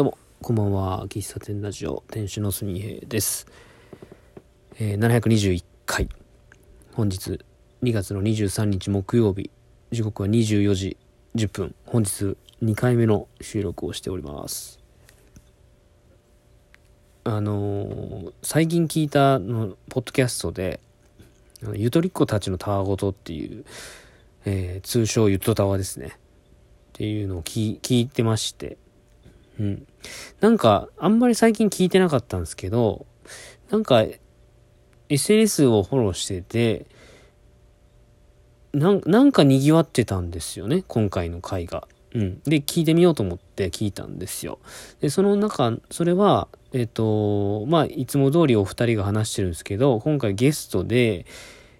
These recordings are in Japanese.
どうも、こんばんは。喫茶店ラジオ、店主のすみへいです。えー、721回。本日、2月の23日木曜日、時刻は24時10分。本日、2回目の収録をしております。あのー最近聞いたの、ポッドキャストで、ゆとりっ子たちのたわごとっていう、えー通称ゆとたわですね。っていうのを聞聞いてまして、うん。なんか、あんまり最近聞いてなかったんですけど、なんか、SNS をフォローしてて、なんなんか賑わってたんですよね、今回の回が。うん。で、聞いてみようと思って聞いたんですよ。で、その中、それは、えっ、と、まあ、いつも通りお二人が話してるんですけど、今回ゲストで、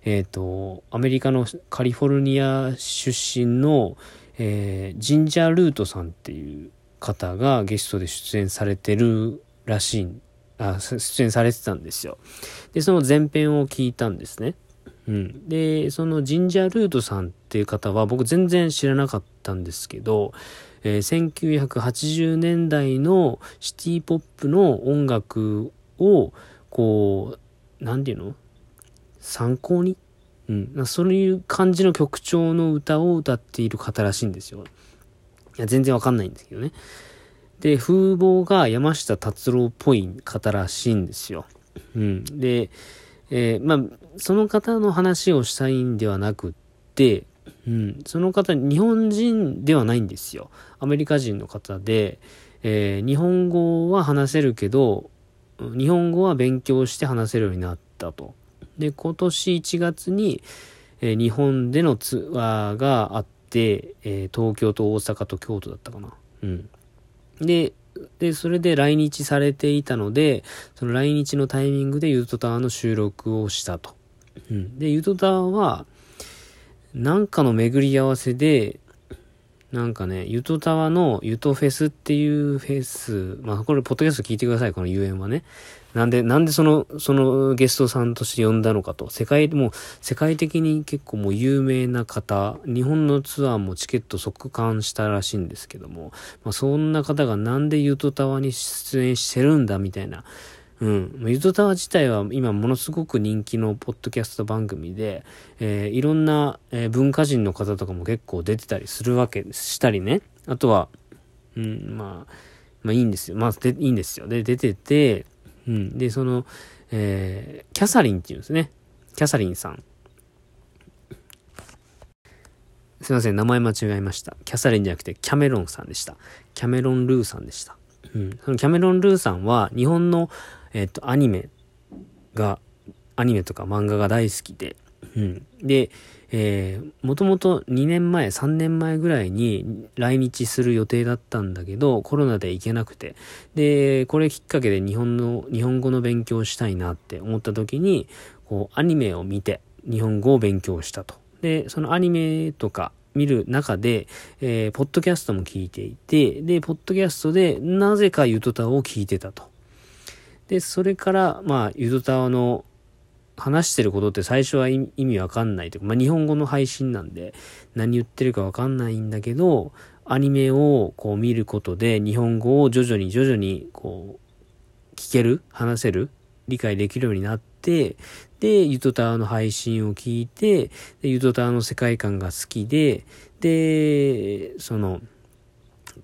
えっ、と、アメリカのカリフォルニア出身の、えージンジャールートさんっていう方がゲストで出演されてるらしいあ出演されてたんですよ。でその前編を聞いたんですね。うん。でそのジンジャールートさんっていう方は僕全然知らなかったんですけど、えー1980年代のシティポップの音楽をこう何て言うの？参考に？うん、そういう感じの曲調の歌を歌っている方らしいんですよ。いや、全然わかんないんですけどね。で、風貌が山下達郎っぽい方らしいんですよ。うん。で、えーまあ、その方の話をしたいんではなくって、うん、その方、日本人ではないんですよ。アメリカ人の方で、えー日本語は話せるけど、日本語は勉強して話せるようになったと。で、今年1月に、えー日本でのツアーがあって、えー東京と大阪と京都だったかな。うん。で、で、それで来日されていたので、その来日のタイミングでユートタワーの収録をしたと。うん。で、ユートタワーは、なんかの巡り合わせで、なんかね、ユトタワのユトフェスっていうフェス、まあこれポッドキャスト聞いてください、この UN はね。なんで、なんでその、そのゲストさんとして呼んだのかと。世界、もう世界的に結構もう有名な方、日本のツアーもチケット即完したらしいんですけども、まあそんな方がなんでユトタワに出演してるんだみたいな。うん。まあユトタワ自体は今ものすごく人気のポッドキャスト番組で、えーいろんな、えー文化人の方とかも結構出てたりするわけで。したりね。あとは、うん、まあ、まあいいんですよ。まあ、でいいんですよ。で、出てて、うん。で、その、えーキャサリンっていうんですね。キャサリンさん。すいません、名前間違えました。キャサリンじゃなくて、キャメロンさんでした。キャメロン・ルーさんでした。うん。そのキャメロン・ルーさんは、日本の、えっ、と、アニメが、アニメとか漫画が大好きで、うん。で、えー、もともと2年前、3年前ぐらいに来日する予定だったんだけど、コロナで行けなくて。で、これきっかけで日本の、日本語の勉強をしたいなって思った時に、こう、アニメを見て、日本語を勉強したと。で、そのアニメとか見る中で、えー、ポッドキャストも聞いていて、で、ポッドキャストでなぜかゆとたを聞いてたと。で、それから、まあ、ゆとたわの話してることって最初は意味意味わかんないというか、まあ、日本語の配信なんで何言ってるかわかんないんだけど、アニメをこう見ることで日本語を徐々に徐々にこう聞ける、話せる、理解できるようになって、で、ゆとたわの配信を聞いて、でゆとたわの世界観が好きで、で、その、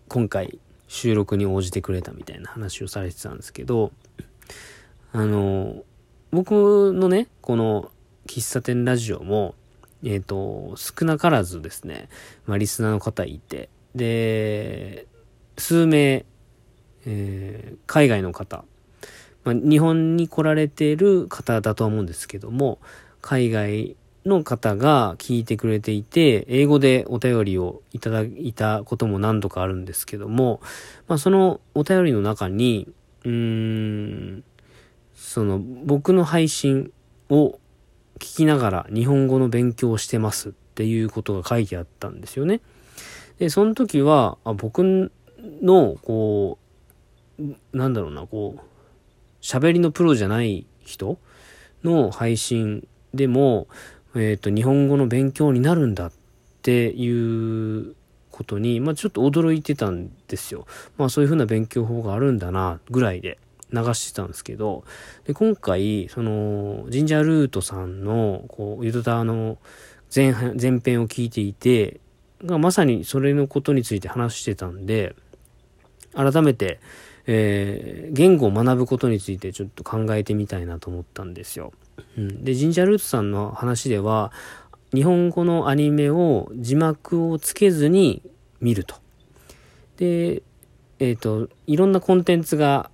今回収録に応じてくれたみたいな話をされてたんですけど、あの、僕のね、この喫茶店ラジオも、えっ、と、少なからずですね、まあ、リスナーの方いて、で、数名、えー海外の方、まあ、日本に来られている方だとは思うんですけども、海外の方が聞いてくれていて、英語でお便りをいただいたことも何度かあるんですけども、まあ、そのお便りの中に、うーん、その僕の配信を聞きながら日本語の勉強をしてますっていうことが書いてあったんですよね。で、その時は、あ僕の、こう、なんだろうな、こう、喋りのプロじゃない人の配信でも、えっ、と、日本語の勉強になるんだっていうことに、まあ、ちょっと驚いてたんですよ。まあ、そういうふうな勉強法があるんだな、ぐらいで流してたんですけど、で、今回、その、ジンジャールートさんの、こう、ユドタの前前編を聞いていて、がまさにそれのことについて話してたんで、改めて、えー、言語を学ぶことについてちょっと考えてみたいなと思ったんですよ。うん、で、ジンジャールートさんの話では、日本語のアニメを字幕をつけずに見ると。で、えっ、ー、と、いろんなコンテンツが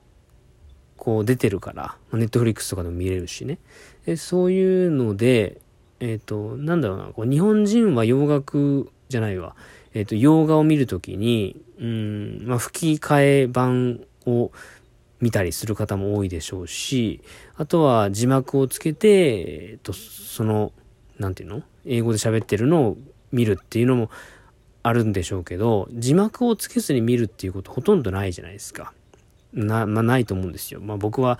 こう出てるから、ネットフリックスとかでも見れるしね。でそういうので、えっ、ー、と、なんだろうな、こう日本人は洋楽じゃないわ。えっ、ー、と、洋画を見るときに、うん、まあ、吹き替え版を見たりする方も多いでしょうし、あとは字幕をつけて、えっ、と、その、なんていうの？英語で喋ってるのを見るっていうのもあるんでしょうけど、字幕をつけずに見るっていうことほとんどないじゃないですか。な、まあ、ないと思うんですよ。まあ、僕は、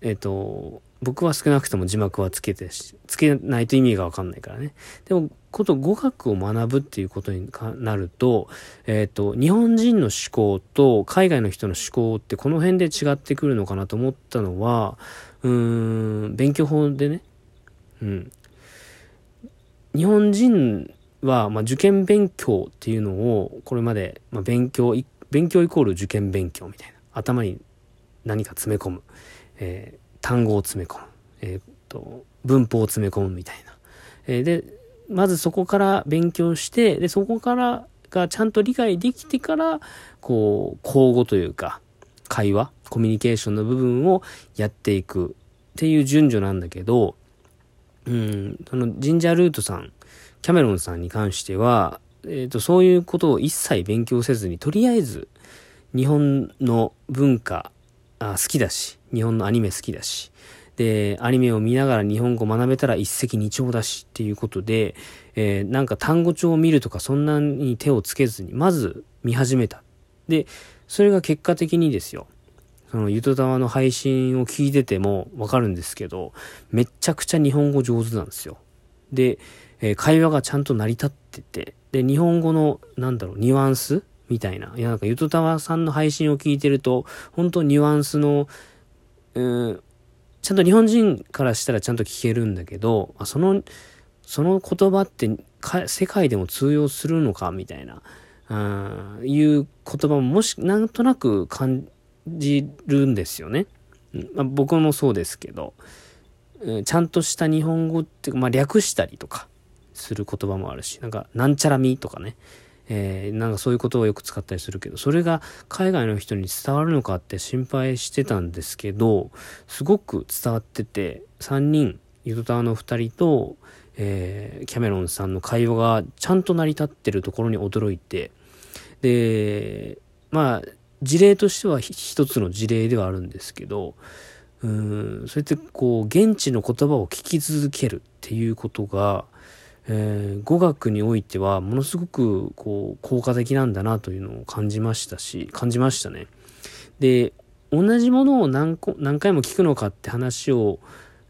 えっ、と、僕は少なくとも字幕はつけてつけないと意味がわかんないからね。でも、こと語学を学ぶっていうことになると、えっ、ー、と、日本人の思考と海外の人の思考ってこの辺で違ってくるのかなと思ったのは、うーん、勉強法でね、うん。日本人は、まあ、受験勉強っていうのを、これまで、まあ、勉強、勉強イコール受験勉強みたいな。頭に何か詰め込む。えー単語を詰め込む。えー、っと、文法を詰め込むみたいな。えー、で、まずそこから勉強して、で、そこからがちゃんと理解できてから、こう、口語というか、会話、コミュニケーションの部分をやっていくっていう順序なんだけど、うん、そのジンジャールートさん、キャメロンさんに関しては、えっ、ー、と、そういうことを一切勉強せずに、とりあえず、日本の文化あ好きだし、日本のアニメ好きだし、で、アニメを見ながら日本語学べたら一石二鳥だしっていうことで、えー、なんか単語帳を見るとかそんなに手をつけずに、まず見始めた。で、それが結果的にですよ。そのゆとたわの配信を聞いててもわかるんですけど、めっちゃくちゃ日本語上手なんですよ。で、えー、会話がちゃんと成り立ってて、で、日本語の、なんだろう、ニュアンスみたいな。いや、なんか、ゆとたわさんの配信を聞いてると、本当ニュアンスの、うん、ちゃんと日本人からしたらちゃんと聞けるんだけど、あその、その言葉って世界でも通用するのかみたいな、あいう言葉ももし、なんとなく感じるんですよね。まあ、僕もそうですけど、うんちゃんとした日本語っていうか、まあ、略したりとかする言葉もあるし、なんか、なんちゃらみとかね。えー、なんかそういうことをよく使ったりするけど、それが海外の人に伝わるのかって心配してたんですけど、すごく伝わってて、3人、ユドタワの2人と、えー、キャメロンさんの会話がちゃんと成り立ってるところに驚いて、で、まあ、事例としては一つの事例ではあるんですけど、うん、そうやってこう、現地の言葉を聞き続けるっていうことが、えー、語学においてはものすごくこう効果的なんだなというのを感じましたし、感じましたね。で、同じものを何何回も聞くのかって話を、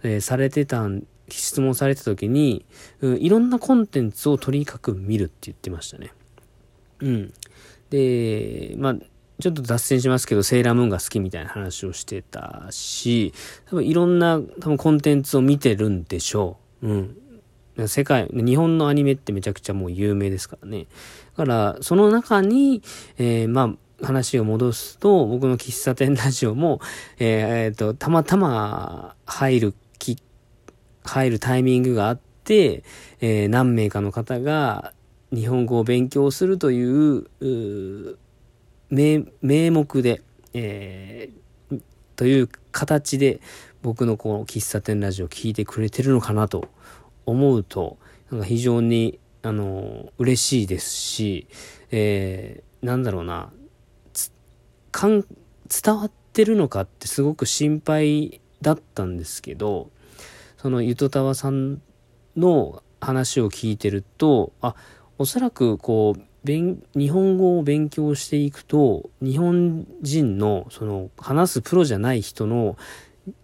えー、されてた質問されてた時に、うん、いろんなコンテンツをとにかく見るって言ってましたね。うん。で、まあ、ちょっと脱線しますけど、セーラームーンが好きみたいな話をしてたし、多分いろんな多分コンテンツを見てるんでしょう。うん。世界、日本のアニメってめちゃくちゃもう有名ですからね。だから、その中に、えー、まあ、話を戻すと、僕の喫茶店ラジオも、えー、えー、と、たまたま入るき、入るタイミングがあって、えー、何名かの方が日本語を勉強するという、う名、名目で、えー、という形で僕のこの喫茶店ラジオを聞いてくれてるのかなと思うと、なんか非常に、あの、嬉しいですし、えー、なんだろうな、かん、伝わってるのかってすごく心配だったんですけど、そのゆとたわさんの話を聞いてると、あ、おそらくこう、勉日本語を勉強していくと、日本人のその話すプロじゃない人の、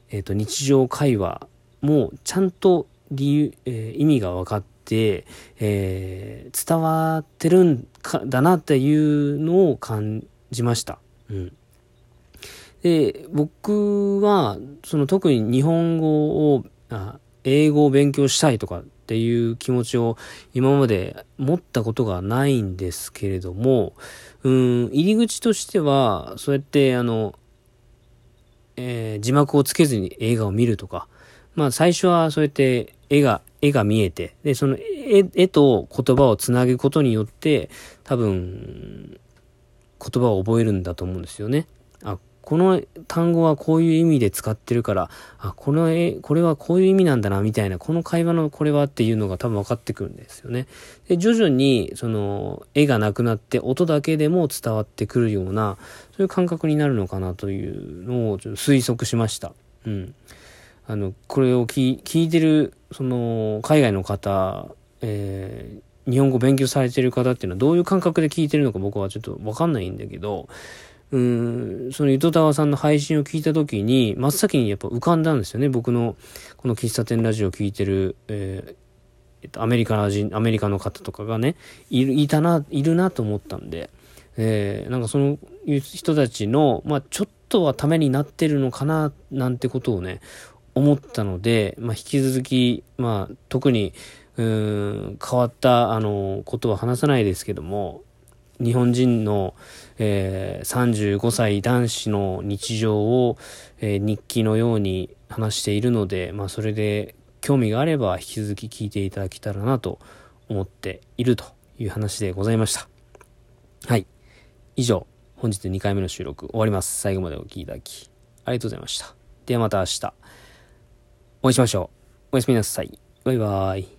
えっ、ー、と日常会話もちゃんと理由、えー、意味が分かって、えー、伝わってるんかだなっていうのを感じました。うん。で、僕は、その特に日本語を、あ英語を勉強したいとかっていう気持ちを今まで持ったことがないんですけれども、うん、入り口としては、そうやってあの、えー、字幕をつけずに映画を見るとか、まあ最初はそうやって絵が、絵が見えて、で、その絵絵と言葉をつなぐことによって、多分、言葉を覚えるんだと思うんですよね。あ、この単語はこういう意味で使ってるから、あ、この絵、これはこういう意味なんだな、みたいな、この会話のこれはっていうのが多分分かってくるんですよね。で、徐々に、その、絵がなくなって音だけでも伝わってくるような、そういう感覚になるのかなというのをちょっと推測しました。うん。あの、これを聞いてる、その、海外の方、えー、日本語勉強されてる方っていうのはどういう感覚で聞いてるのか僕はちょっとわかんないんだけど、うん、その糸田さんの配信を聞いた時に、真っ先にやっぱ浮かんだんですよね。僕のこの喫茶店ラジオを聞いてる、えー、え、アメリカ人、アメリカの方とかがね、いる、いたな、いるなと思ったんで、えー、なんかその人たちの、まあちょっとはためになってるのかな、なんてことをね、思ったので、まあ引き続き、まあ特に、うん、変わった、あの、ことは話さないですけども、日本人の、えー、35歳男子の日常を、えー、日記のように話しているので、まあ、それで興味があれば引き続き聞いていただけたらなと思っているという話でございました。はい。以上、本日2回目の収録終わります。最後までお聴きいただき、ありがとうございました。ではまた明日、お会いしましょう。おやすみなさい。バイバーイ。